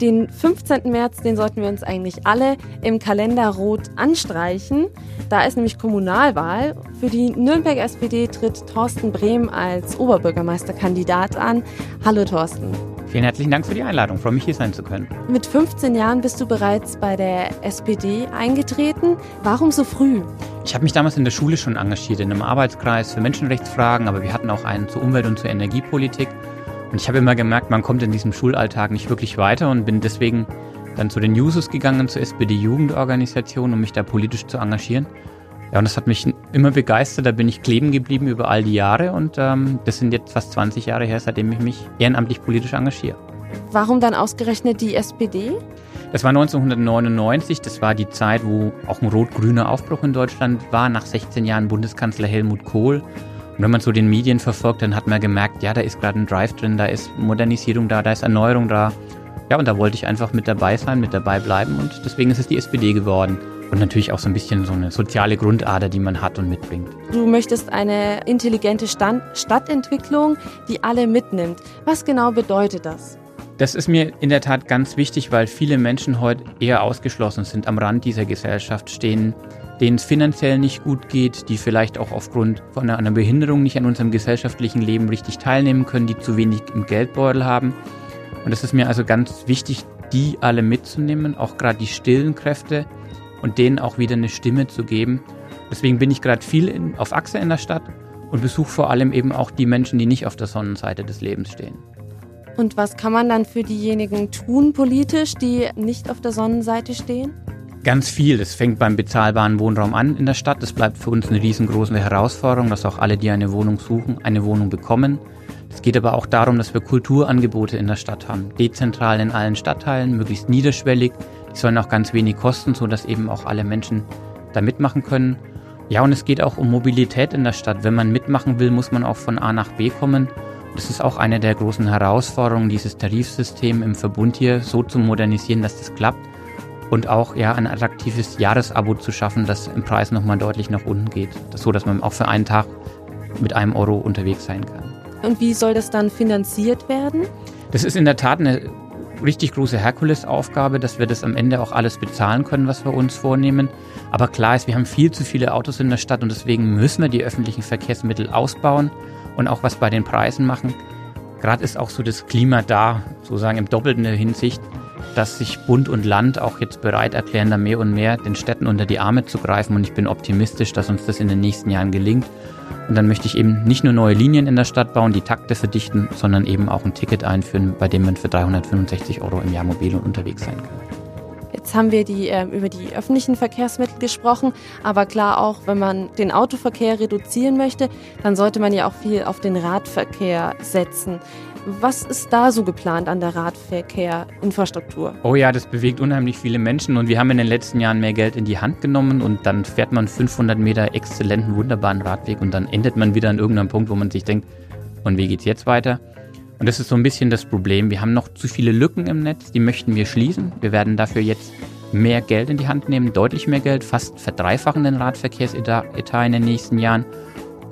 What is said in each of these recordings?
Den 15. März, den sollten wir uns eigentlich alle im Kalender rot anstreichen. Da ist nämlich Kommunalwahl. Für die Nürnberg SPD tritt Thorsten Brehm als Oberbürgermeisterkandidat an. Hallo Thorsten. Vielen herzlichen Dank für die Einladung. Ich freue mich, hier sein zu können. Mit 15 Jahren bist du bereits bei der SPD eingetreten. Warum so früh? Ich habe mich damals in der Schule schon engagiert, in einem Arbeitskreis für Menschenrechtsfragen, aber wir hatten auch einen zur Umwelt- und zur Energiepolitik. Und ich habe immer gemerkt, man kommt in diesem Schulalltag nicht wirklich weiter und bin deswegen dann zu den Jusos gegangen, zur SPD-Jugendorganisation, um mich da politisch zu engagieren. Ja, und das hat mich immer begeistert. Da bin ich kleben geblieben über all die Jahre und ähm, das sind jetzt fast 20 Jahre her, seitdem ich mich ehrenamtlich politisch engagiere. Warum dann ausgerechnet die SPD? Das war 1999, das war die Zeit, wo auch ein rot-grüner Aufbruch in Deutschland war, nach 16 Jahren Bundeskanzler Helmut Kohl. Und wenn man so den Medien verfolgt, dann hat man gemerkt, ja, da ist gerade ein Drive drin, da ist Modernisierung da, da ist Erneuerung da. Ja, und da wollte ich einfach mit dabei sein, mit dabei bleiben und deswegen ist es die SPD geworden. Und natürlich auch so ein bisschen so eine soziale Grundader, die man hat und mitbringt. Du möchtest eine intelligente Stand Stadtentwicklung, die alle mitnimmt. Was genau bedeutet das? Das ist mir in der Tat ganz wichtig, weil viele Menschen heute eher ausgeschlossen sind, am Rand dieser Gesellschaft stehen, denen es finanziell nicht gut geht, die vielleicht auch aufgrund von einer Behinderung nicht an unserem gesellschaftlichen Leben richtig teilnehmen können, die zu wenig im Geldbeutel haben. Und es ist mir also ganz wichtig, die alle mitzunehmen, auch gerade die stillen Kräfte und denen auch wieder eine Stimme zu geben. Deswegen bin ich gerade viel in, auf Achse in der Stadt und besuche vor allem eben auch die Menschen, die nicht auf der Sonnenseite des Lebens stehen. Und was kann man dann für diejenigen tun politisch, die nicht auf der Sonnenseite stehen? Ganz viel. Es fängt beim bezahlbaren Wohnraum an in der Stadt. Das bleibt für uns eine riesengroße Herausforderung, dass auch alle, die eine Wohnung suchen, eine Wohnung bekommen. Es geht aber auch darum, dass wir Kulturangebote in der Stadt haben. Dezentral in allen Stadtteilen, möglichst niederschwellig. Die sollen auch ganz wenig kosten, sodass eben auch alle Menschen da mitmachen können. Ja, und es geht auch um Mobilität in der Stadt. Wenn man mitmachen will, muss man auch von A nach B kommen. Das ist auch eine der großen Herausforderungen, dieses Tarifsystem im Verbund hier so zu modernisieren, dass das klappt und auch ja ein attraktives Jahresabo zu schaffen, das im Preis nochmal deutlich nach unten geht. Das so, dass man auch für einen Tag mit einem Euro unterwegs sein kann. Und wie soll das dann finanziert werden? Das ist in der Tat eine richtig große Herkulesaufgabe, dass wir das am Ende auch alles bezahlen können, was wir uns vornehmen. Aber klar ist, wir haben viel zu viele Autos in der Stadt und deswegen müssen wir die öffentlichen Verkehrsmittel ausbauen und auch was bei den Preisen machen. Gerade ist auch so das Klima da, sozusagen im doppelten Hinsicht, dass sich Bund und Land auch jetzt bereit erklären, da mehr und mehr den Städten unter die Arme zu greifen. Und ich bin optimistisch, dass uns das in den nächsten Jahren gelingt. Und dann möchte ich eben nicht nur neue Linien in der Stadt bauen, die Takte verdichten, sondern eben auch ein Ticket einführen, bei dem man für 365 Euro im Jahr mobil und unterwegs sein kann. Jetzt haben wir die, äh, über die öffentlichen Verkehrsmittel gesprochen, aber klar auch, wenn man den Autoverkehr reduzieren möchte, dann sollte man ja auch viel auf den Radverkehr setzen. Was ist da so geplant an der Radverkehrinfrastruktur? Oh ja, das bewegt unheimlich viele Menschen und wir haben in den letzten Jahren mehr Geld in die Hand genommen und dann fährt man 500 Meter exzellenten, wunderbaren Radweg und dann endet man wieder an irgendeinem Punkt, wo man sich denkt, und wie geht's jetzt weiter? Und das ist so ein bisschen das Problem. Wir haben noch zu viele Lücken im Netz, die möchten wir schließen. Wir werden dafür jetzt mehr Geld in die Hand nehmen, deutlich mehr Geld, fast verdreifachen den Radverkehrsetat in den nächsten Jahren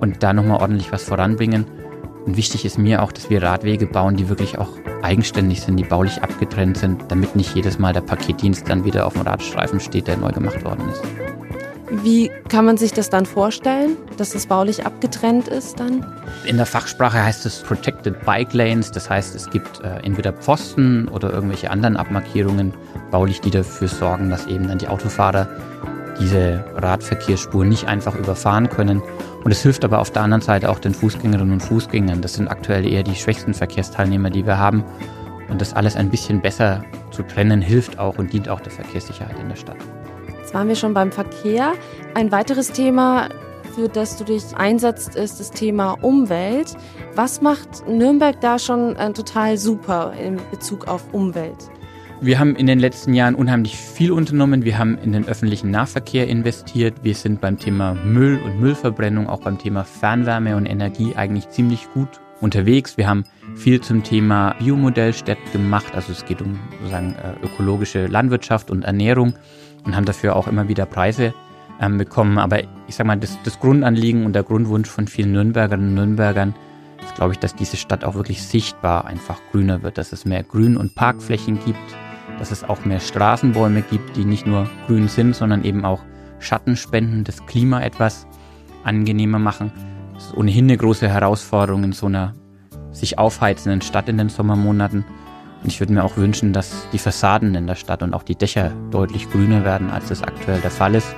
und da nochmal ordentlich was voranbringen. Und wichtig ist mir auch, dass wir Radwege bauen, die wirklich auch eigenständig sind, die baulich abgetrennt sind, damit nicht jedes Mal der Paketdienst dann wieder auf dem Radstreifen steht, der neu gemacht worden ist. Wie kann man sich das dann vorstellen, dass das baulich abgetrennt ist dann? In der Fachsprache heißt es Protected Bike Lanes, das heißt es gibt äh, entweder Pfosten oder irgendwelche anderen Abmarkierungen baulich, die dafür sorgen, dass eben dann die Autofahrer diese Radverkehrsspur nicht einfach überfahren können. Und es hilft aber auf der anderen Seite auch den Fußgängerinnen und Fußgängern. Das sind aktuell eher die schwächsten Verkehrsteilnehmer, die wir haben. Und das alles ein bisschen besser zu trennen hilft auch und dient auch der Verkehrssicherheit in der Stadt. Waren wir schon beim Verkehr. Ein weiteres Thema, für das du dich einsetzt, ist das Thema Umwelt. Was macht Nürnberg da schon äh, total super in Bezug auf Umwelt? Wir haben in den letzten Jahren unheimlich viel unternommen. Wir haben in den öffentlichen Nahverkehr investiert. Wir sind beim Thema Müll und Müllverbrennung, auch beim Thema Fernwärme und Energie eigentlich ziemlich gut unterwegs. Wir haben viel zum Thema Biomodellstädt gemacht. Also es geht um sozusagen äh, ökologische Landwirtschaft und Ernährung und haben dafür auch immer wieder Preise ähm, bekommen. Aber ich sag mal, das, das Grundanliegen und der Grundwunsch von vielen Nürnbergerinnen und Nürnbergern ist, glaube ich, dass diese Stadt auch wirklich sichtbar einfach grüner wird, dass es mehr Grün- und Parkflächen gibt, dass es auch mehr Straßenbäume gibt, die nicht nur grün sind, sondern eben auch Schatten spenden, das Klima etwas angenehmer machen. Das ist ohnehin eine große Herausforderung in so einer sich aufheizenden Stadt in den Sommermonaten. Und ich würde mir auch wünschen, dass die Fassaden in der Stadt und auch die Dächer deutlich grüner werden, als das aktuell der Fall ist.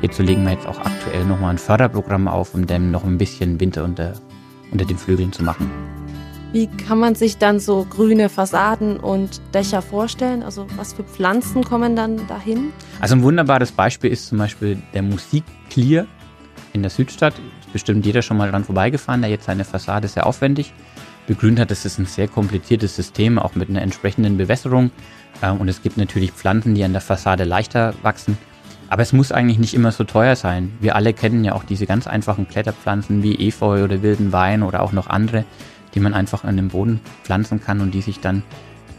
Hierzu legen wir jetzt auch aktuell nochmal ein Förderprogramm auf, um dem noch ein bisschen Winter unter, unter den Flügeln zu machen. Wie kann man sich dann so grüne Fassaden und Dächer vorstellen? Also was für Pflanzen kommen dann dahin? Also ein wunderbares Beispiel ist zum Beispiel der Musikclear in der Südstadt. Ist bestimmt jeder schon mal dran vorbeigefahren, der jetzt seine Fassade sehr aufwendig begrünt hat. Das ist ein sehr kompliziertes System, auch mit einer entsprechenden Bewässerung. Ähm, und es gibt natürlich Pflanzen, die an der Fassade leichter wachsen. Aber es muss eigentlich nicht immer so teuer sein. Wir alle kennen ja auch diese ganz einfachen Kletterpflanzen wie Efeu oder wilden Wein oder auch noch andere, die man einfach an den Boden pflanzen kann und die sich dann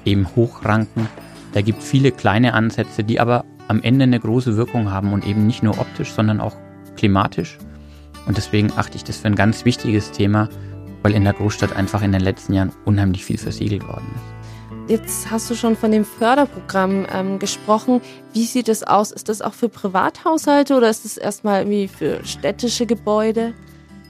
eben hochranken. Da gibt es viele kleine Ansätze, die aber am Ende eine große Wirkung haben und eben nicht nur optisch, sondern auch klimatisch. Und deswegen achte ich das für ein ganz wichtiges Thema, weil in der Großstadt einfach in den letzten Jahren unheimlich viel versiegelt worden ist. Jetzt hast du schon von dem Förderprogramm ähm, gesprochen. Wie sieht es aus? Ist das auch für Privathaushalte oder ist es erstmal irgendwie für städtische Gebäude?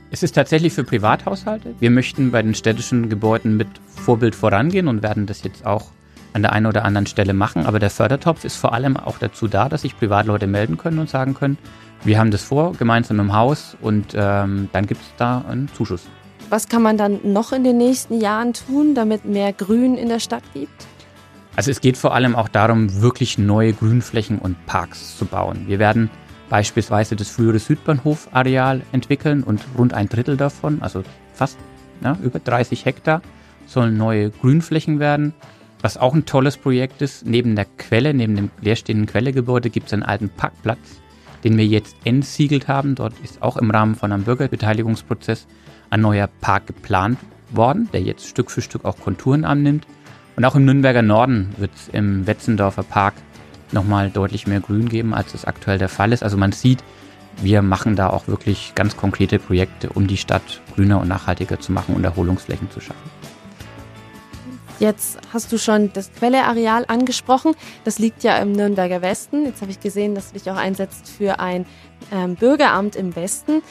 Es ist tatsächlich für Privathaushalte. Wir möchten bei den städtischen Gebäuden mit Vorbild vorangehen und werden das jetzt auch an der einen oder anderen Stelle machen. Aber der Fördertopf ist vor allem auch dazu da, dass sich Privatleute melden können und sagen können, wir haben das vor, gemeinsam im Haus und ähm, dann gibt es da einen Zuschuss. Was kann man dann noch in den nächsten Jahren tun, damit mehr Grün in der Stadt gibt? Also es geht vor allem auch darum, wirklich neue Grünflächen und Parks zu bauen. Wir werden beispielsweise das frühere Südbahnhof-Areal entwickeln und rund ein Drittel davon, also fast ja, über 30 Hektar, sollen neue Grünflächen werden. Was auch ein tolles Projekt ist, neben der Quelle, neben dem leerstehenden Quellegebäude gibt es einen alten Parkplatz, den wir jetzt entsiegelt haben. Dort ist auch im Rahmen von einem Bürgerbeteiligungsprozess ein neuer Park geplant worden, der jetzt Stück für Stück auch Konturen annimmt. Und auch im Nürnberger Norden wird es im Wetzendorfer Park nochmal deutlich mehr Grün geben, als es aktuell der Fall ist. Also man sieht, wir machen da auch wirklich ganz konkrete Projekte, um die Stadt grüner und nachhaltiger zu machen und Erholungsflächen zu schaffen. Jetzt hast du schon das Quelleareal angesprochen. Das liegt ja im Nürnberger Westen. Jetzt habe ich gesehen, dass du dich auch einsetzt für ein ähm, Bürgeramt im Westen.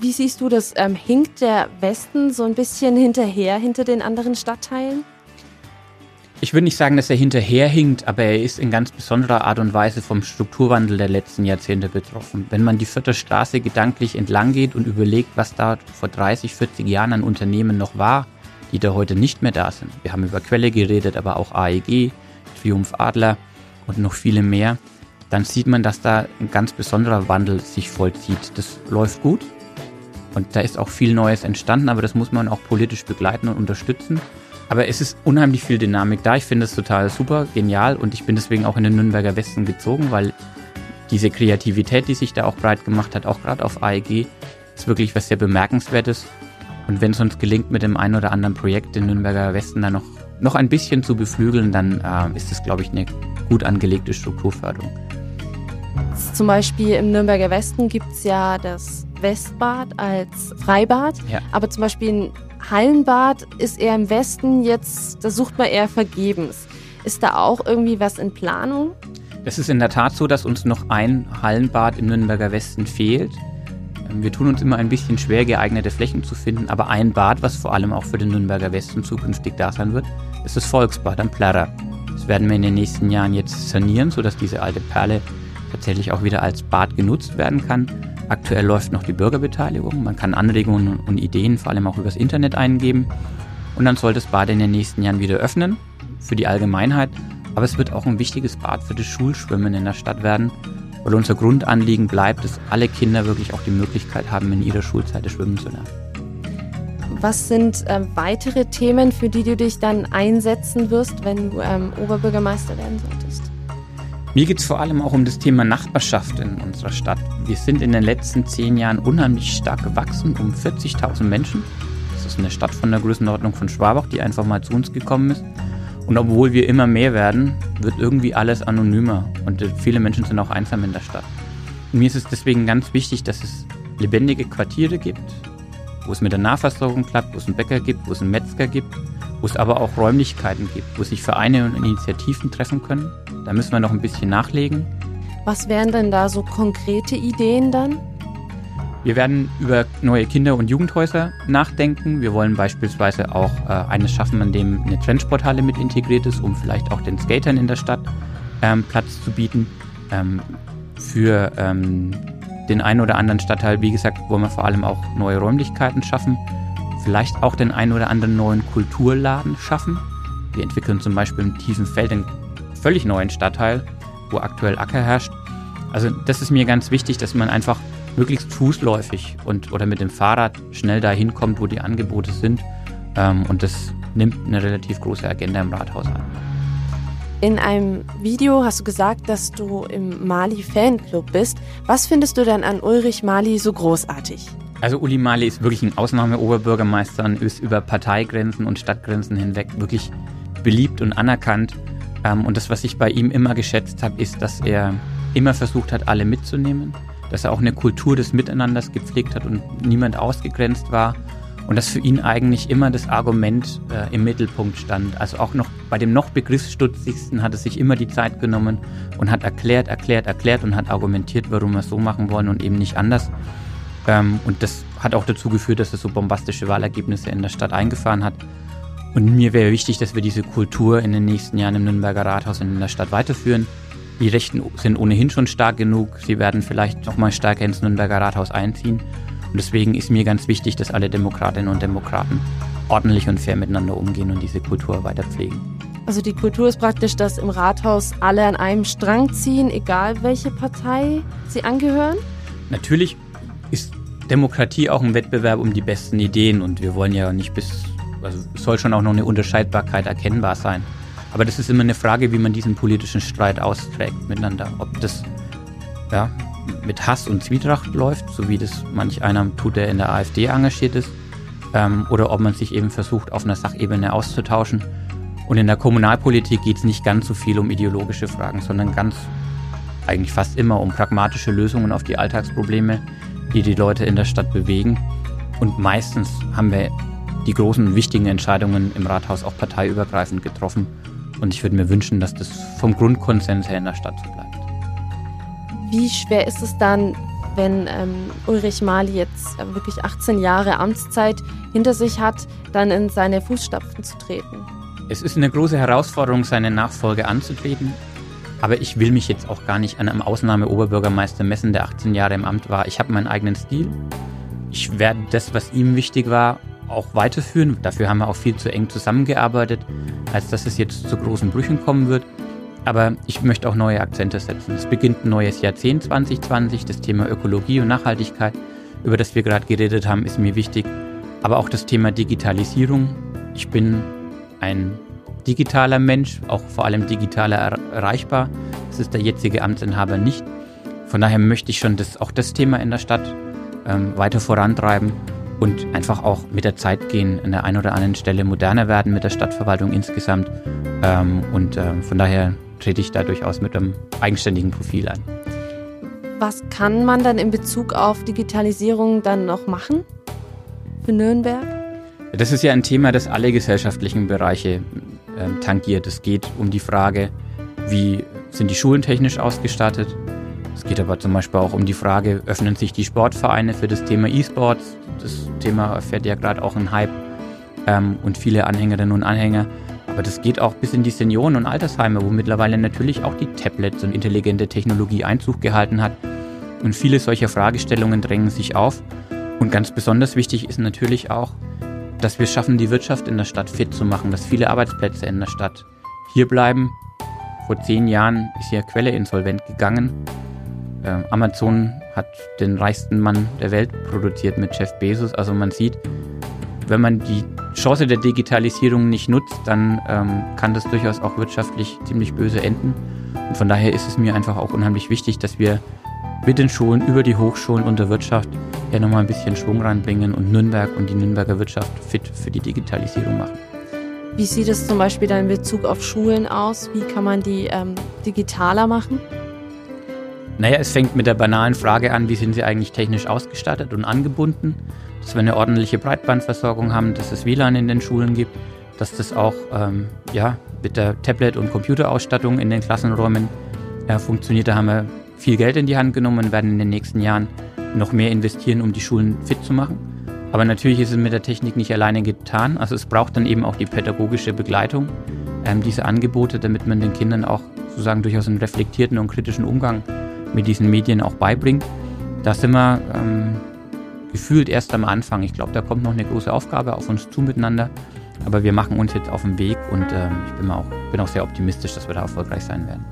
Wie siehst du das? Ähm, hinkt der Westen so ein bisschen hinterher hinter den anderen Stadtteilen? Ich würde nicht sagen, dass er hinterherhinkt, aber er ist in ganz besonderer Art und Weise vom Strukturwandel der letzten Jahrzehnte betroffen. Wenn man die vierte Straße gedanklich entlang geht und überlegt, was da vor 30, 40 Jahren an Unternehmen noch war, die da heute nicht mehr da sind. Wir haben über Quelle geredet, aber auch AEG, Triumph Adler und noch viele mehr. Dann sieht man, dass da ein ganz besonderer Wandel sich vollzieht. Das läuft gut und da ist auch viel Neues entstanden, aber das muss man auch politisch begleiten und unterstützen. Aber es ist unheimlich viel Dynamik da. Ich finde es total super, genial und ich bin deswegen auch in den Nürnberger Westen gezogen, weil diese Kreativität, die sich da auch breit gemacht hat, auch gerade auf AEG, ist wirklich was sehr Bemerkenswertes. Und wenn es uns gelingt, mit dem einen oder anderen Projekt den Nürnberger Westen dann noch, noch ein bisschen zu beflügeln, dann äh, ist es, glaube ich, eine gut angelegte Strukturförderung. Zum Beispiel im Nürnberger Westen gibt es ja das Westbad als Freibad, ja. aber zum Beispiel ein Hallenbad ist eher im Westen, jetzt, da sucht man eher vergebens. Ist da auch irgendwie was in Planung? Es ist in der Tat so, dass uns noch ein Hallenbad im Nürnberger Westen fehlt. Ähm, wir tun uns immer ein bisschen schwer, geeignete Flächen zu finden, aber ein Bad, was vor allem auch für den Nürnberger Westen zukünftig da sein wird, ist das Volksbad am Plärrer. Das werden wir in den nächsten Jahren jetzt sanieren, sodass diese alte Perle tatsächlich auch wieder als Bad genutzt werden kann. Aktuell läuft noch die Bürgerbeteiligung. Man kann Anregungen und Ideen vor allem auch übers Internet eingeben. Und dann soll das Bad in den nächsten Jahren wieder öffnen für die Allgemeinheit. Aber es wird auch ein wichtiges Bad für das Schulschwimmen in der Stadt werden, weil unser Grundanliegen bleibt, dass alle Kinder wirklich auch die Möglichkeit haben, in ihrer Schulzeit schwimmen zu lernen. Was sind äh, weitere Themen, für die du dich dann einsetzen wirst, wenn du ähm, Oberbürgermeister werden solltest? Mir geht es vor allem auch um das Thema Nachbarschaft in unserer Stadt. Wir sind in den letzten zehn Jahren unheimlich stark gewachsen, um 40.000 Menschen. Das ist eine Stadt von der Größenordnung von Schwabach, die einfach mal zu uns gekommen ist. Und obwohl wir immer mehr werden, wird irgendwie alles anonymer und viele Menschen sind auch einsam in der Stadt. Und mir ist es deswegen ganz wichtig, dass es lebendige Quartiere gibt, wo es mit der Nahversorgung klappt, wo es einen Bäcker gibt, wo es einen Metzger gibt, wo es aber auch Räumlichkeiten gibt, wo sich Vereine und Initiativen treffen können. Da müssen wir noch ein bisschen nachlegen. Was wären denn da so konkrete Ideen dann? Wir werden über neue Kinder- und Jugendhäuser nachdenken. Wir wollen beispielsweise auch äh, eines schaffen, an dem eine Trendsporthalle mit integriert ist, um vielleicht auch den Skatern in der Stadt ähm, Platz zu bieten. Ähm, für ähm, den einen oder anderen Stadtteil, wie gesagt, wollen wir vor allem auch neue Räumlichkeiten schaffen. Vielleicht auch den einen oder anderen neuen Kulturladen schaffen. Wir entwickeln zum Beispiel im tiefen Feld einen völlig neuen Stadtteil, wo aktuell Acker herrscht. Also das ist mir ganz wichtig, dass man einfach möglichst fußläufig und oder mit dem Fahrrad schnell dahin kommt, wo die Angebote sind. Ähm, und das nimmt eine relativ große Agenda im Rathaus an. In einem Video hast du gesagt, dass du im Mali Fanclub bist. Was findest du denn an Ulrich Mali so großartig? Also Uli Mali ist wirklich ein Ausnahmeoberbürgermeister und ist über Parteigrenzen und Stadtgrenzen hinweg wirklich beliebt und anerkannt. Ähm, und das, was ich bei ihm immer geschätzt habe, ist, dass er immer versucht hat, alle mitzunehmen, dass er auch eine Kultur des Miteinanders gepflegt hat und niemand ausgegrenzt war und dass für ihn eigentlich immer das Argument äh, im Mittelpunkt stand. Also auch noch bei dem noch begriffsstutzigsten hat er sich immer die Zeit genommen und hat erklärt, erklärt, erklärt und hat argumentiert, warum wir es so machen wollen und eben nicht anders. Ähm, und das hat auch dazu geführt, dass er so bombastische Wahlergebnisse in der Stadt eingefahren hat. Und mir wäre wichtig, dass wir diese Kultur in den nächsten Jahren im Nürnberger Rathaus und in der Stadt weiterführen. Die Rechten sind ohnehin schon stark genug. Sie werden vielleicht noch mal stärker ins Nürnberger Rathaus einziehen. Und deswegen ist mir ganz wichtig, dass alle Demokratinnen und Demokraten ordentlich und fair miteinander umgehen und diese Kultur weiter pflegen. Also die Kultur ist praktisch, dass im Rathaus alle an einem Strang ziehen, egal welche Partei sie angehören? Natürlich ist Demokratie auch ein Wettbewerb um die besten Ideen und wir wollen ja nicht bis, also es soll schon auch noch eine Unterscheidbarkeit erkennbar sein. Aber das ist immer eine Frage, wie man diesen politischen Streit austrägt miteinander. Ob das ja, mit Hass und Zwietracht läuft, so wie das manch einer tut, der in der AfD engagiert ist, ähm, oder ob man sich eben versucht, auf einer Sachebene auszutauschen. Und in der Kommunalpolitik geht es nicht ganz so viel um ideologische Fragen, sondern ganz eigentlich fast immer um pragmatische Lösungen auf die Alltagsprobleme, die die Leute in der Stadt bewegen. Und meistens haben wir die großen wichtigen Entscheidungen im Rathaus auch parteiübergreifend getroffen. Und ich würde mir wünschen, dass das vom Grundkonsens her in der Stadt so bleibt. Wie schwer ist es dann, wenn ähm, Ulrich Mali jetzt äh, wirklich 18 Jahre Amtszeit hinter sich hat, dann in seine Fußstapfen zu treten? Es ist eine große Herausforderung, seine Nachfolge anzutreten. Aber ich will mich jetzt auch gar nicht an einem Ausnahme-Oberbürgermeister messen, der 18 Jahre im Amt war. Ich habe meinen eigenen Stil. Ich werde das, was ihm wichtig war, auch weiterführen. Dafür haben wir auch viel zu eng zusammengearbeitet, als dass es jetzt zu großen Brüchen kommen wird. Aber ich möchte auch neue Akzente setzen. Es beginnt ein neues Jahrzehnt 2020. Das Thema Ökologie und Nachhaltigkeit, über das wir gerade geredet haben, ist mir wichtig. Aber auch das Thema Digitalisierung. Ich bin ein digitaler Mensch, auch vor allem digitaler erreichbar. Das ist der jetzige Amtsinhaber nicht. Von daher möchte ich schon das, auch das Thema in der Stadt ähm, weiter vorantreiben und einfach auch mit der Zeit gehen, an der einen oder anderen Stelle moderner werden mit der Stadtverwaltung insgesamt. Ähm, und äh, von daher trete ich da durchaus mit einem eigenständigen Profil an. Was kann man dann in Bezug auf Digitalisierung dann noch machen für Nürnberg? Das ist ja ein Thema, das alle gesellschaftlichen Bereiche äh, tangiert. Es geht um die Frage, wie sind die Schulen technisch ausgestattet? Es geht aber zum Beispiel auch um die Frage, öffnen sich die Sportvereine für das Thema E-Sports? Das Thema erfährt ja gerade auch einen Hype ähm, und viele Anhängerinnen und Anhänger. Aber das geht auch bis in die Senioren- und Altersheime, wo mittlerweile natürlich auch die Tablets und intelligente Technologie Einzug gehalten hat. Und viele solcher Fragestellungen drängen sich auf. Und ganz besonders wichtig ist natürlich auch, dass wir schaffen, die Wirtschaft in der Stadt fit zu machen, dass viele Arbeitsplätze in der Stadt hier bleiben. Vor zehn Jahren ist hier Quelle insolvent gegangen. Ähm, Amazon hat den reichsten Mann der Welt produziert mit Jeff Bezos. Also man sieht, wenn man die Chance der Digitalisierung nicht nutzt, dann ähm, kann das durchaus auch wirtschaftlich ziemlich böse enden. Und von daher ist es mir einfach auch unheimlich wichtig, dass wir mit den Schulen, über die Hochschulen und der Wirtschaft ja nochmal ein bisschen Schwung reinbringen und Nürnberg und die Nürnberger Wirtschaft fit für die Digitalisierung machen. Wie sieht es zum Beispiel dann in Bezug auf Schulen aus? Wie kann man die ähm, digitaler machen? Naja, es fängt mit der banalen Frage an, wie sind sie eigentlich technisch ausgestattet und angebunden? dass wir eine ordentliche Breitbandversorgung haben, dass es WLAN in den Schulen gibt, dass das auch ähm, ja, mit der Tablet- und Computerausstattung in den Klassenräumen äh, funktioniert. Da haben wir viel Geld in die Hand genommen und werden in den nächsten Jahren noch mehr investieren, um die Schulen fit zu machen. Aber natürlich ist es mit der Technik nicht alleine getan. Also es braucht dann eben auch die pädagogische Begleitung, ähm, diese Angebote, damit man den Kindern auch sozusagen durchaus einen reflektierten und kritischen Umgang mit diesen Medien auch beibringt. Da sind wir ähm, gefühlt erst am Anfang. Ich glaube, da kommt noch eine große Aufgabe auf uns zu miteinander. Aber wir machen uns jetzt auf den Weg und ähm, ich bin auch, bin auch sehr optimistisch, dass wir da erfolgreich sein werden.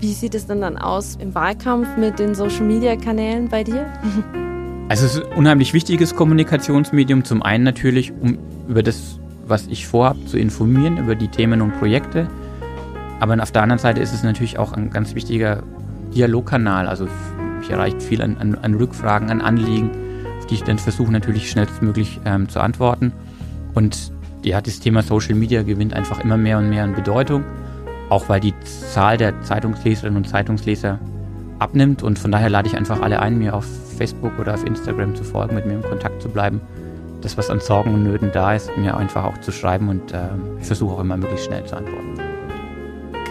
Wie sieht es denn dann aus im Wahlkampf mit den Social-Media-Kanälen bei dir? Also es ist ein unheimlich wichtiges Kommunikationsmedium. Zum einen natürlich, um über das, was ich vorhabe, zu informieren, über die Themen und Projekte. Aber auf der anderen Seite ist es natürlich auch ein ganz wichtiger Dialogkanal. Also mich erreicht viel an, an, an Rückfragen, an Anliegen, auf die ich dann versuche natürlich schnellstmöglich ähm, zu antworten. Und ja, das Thema Social Media gewinnt einfach immer mehr und mehr an Bedeutung. Auch weil die Zahl der Zeitungsleserinnen und Zeitungsleser abnimmt. Und von daher lade ich einfach alle ein, mir auf Facebook oder auf Instagram zu folgen, mit mir in Kontakt zu bleiben. Das, was an Sorgen und Nöten da ist, mir einfach auch zu schreiben und äh, ich versuche auch immer möglichst schnell zu antworten.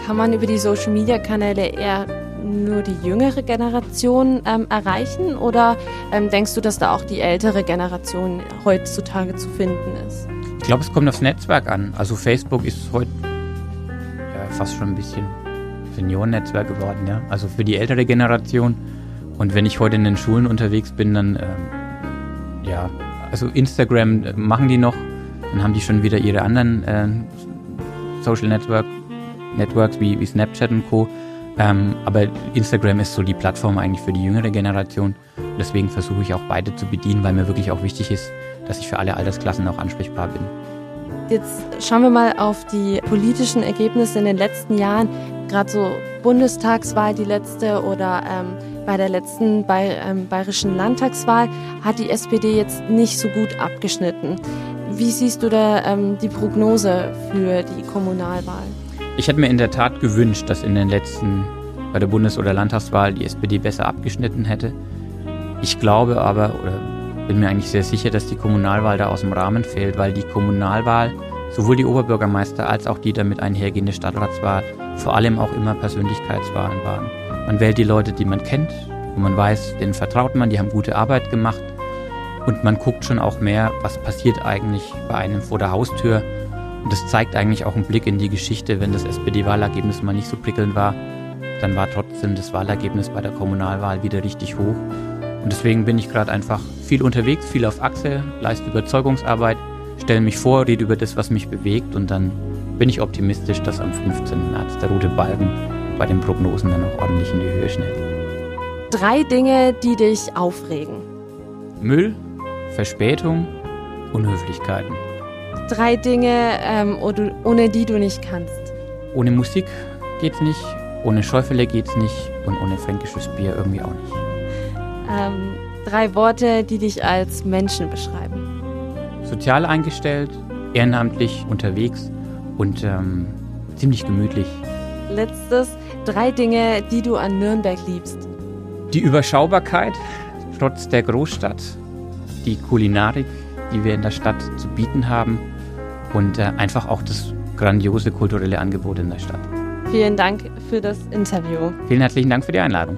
Kann man über die Social-Media-Kanäle eher nur die jüngere Generation ähm, erreichen oder ähm, denkst du, dass da auch die ältere Generation heutzutage zu finden ist? Ich glaube, es kommt aufs Netzwerk an. Also Facebook ist heute ja, fast schon ein bisschen Seniorennetzwerk geworden, ja. Also für die ältere Generation. Und wenn ich heute in den Schulen unterwegs bin, dann ähm, ja, also Instagram äh, machen die noch, dann haben die schon wieder ihre anderen äh, Social Network, Networks wie, wie Snapchat und Co. Ähm, aber Instagram ist so die Plattform eigentlich für die jüngere Generation. Deswegen versuche ich auch beide zu bedienen, weil mir wirklich auch wichtig ist, dass ich für alle Altersklassen auch ansprechbar bin. Jetzt schauen wir mal auf die politischen Ergebnisse in den letzten Jahren. Gerade so Bundestagswahl, die letzte, oder ähm, bei der letzten bei, ähm, bayerischen Landtagswahl hat die SPD jetzt nicht so gut abgeschnitten. Wie siehst du da ähm, die Prognose für die Kommunalwahl? Ich hätte mir in der Tat gewünscht, dass in den letzten, bei der Bundes- oder Landtagswahl, die SPD besser abgeschnitten hätte. Ich glaube aber, oder bin mir eigentlich sehr sicher, dass die Kommunalwahl da aus dem Rahmen fällt, weil die Kommunalwahl, sowohl die Oberbürgermeister als auch die damit einhergehende Stadtratswahl, vor allem auch immer Persönlichkeitswahlen waren. Man wählt die Leute, die man kennt, wo man weiß, denen vertraut man, die haben gute Arbeit gemacht und man guckt schon auch mehr, was passiert eigentlich bei einem vor der Haustür und das zeigt eigentlich auch einen Blick in die Geschichte, wenn das SPD-Wahlergebnis mal nicht so prickelnd war, dann war trotzdem das Wahlergebnis bei der Kommunalwahl wieder richtig hoch. Und deswegen bin ich gerade einfach viel unterwegs, viel auf Achse, leiste Überzeugungsarbeit, stelle mich vor, rede über das, was mich bewegt und dann bin ich optimistisch, dass am 15. März der rote Balken bei den Prognosen dann auch ordentlich in die Höhe schnellt. Drei Dinge, die dich aufregen. Müll, Verspätung, Unhöflichkeiten drei Dinge, ähm, ohne die du nicht kannst? Ohne Musik geht's nicht, ohne Schäufele geht's nicht und ohne fränkisches Bier irgendwie auch nicht. Ähm, drei Worte, die dich als Menschen beschreiben. Sozial eingestellt, ehrenamtlich unterwegs und ähm, ziemlich gemütlich. Letztes, drei Dinge, die du an Nürnberg liebst. Die Überschaubarkeit trotz der Großstadt, die Kulinarik, die wir in der Stadt zu bieten haben und äh, einfach auch das grandiose kulturelle Angebot in der Stadt. Vielen Dank für das Interview. Vielen herzlichen Dank für die Einladung.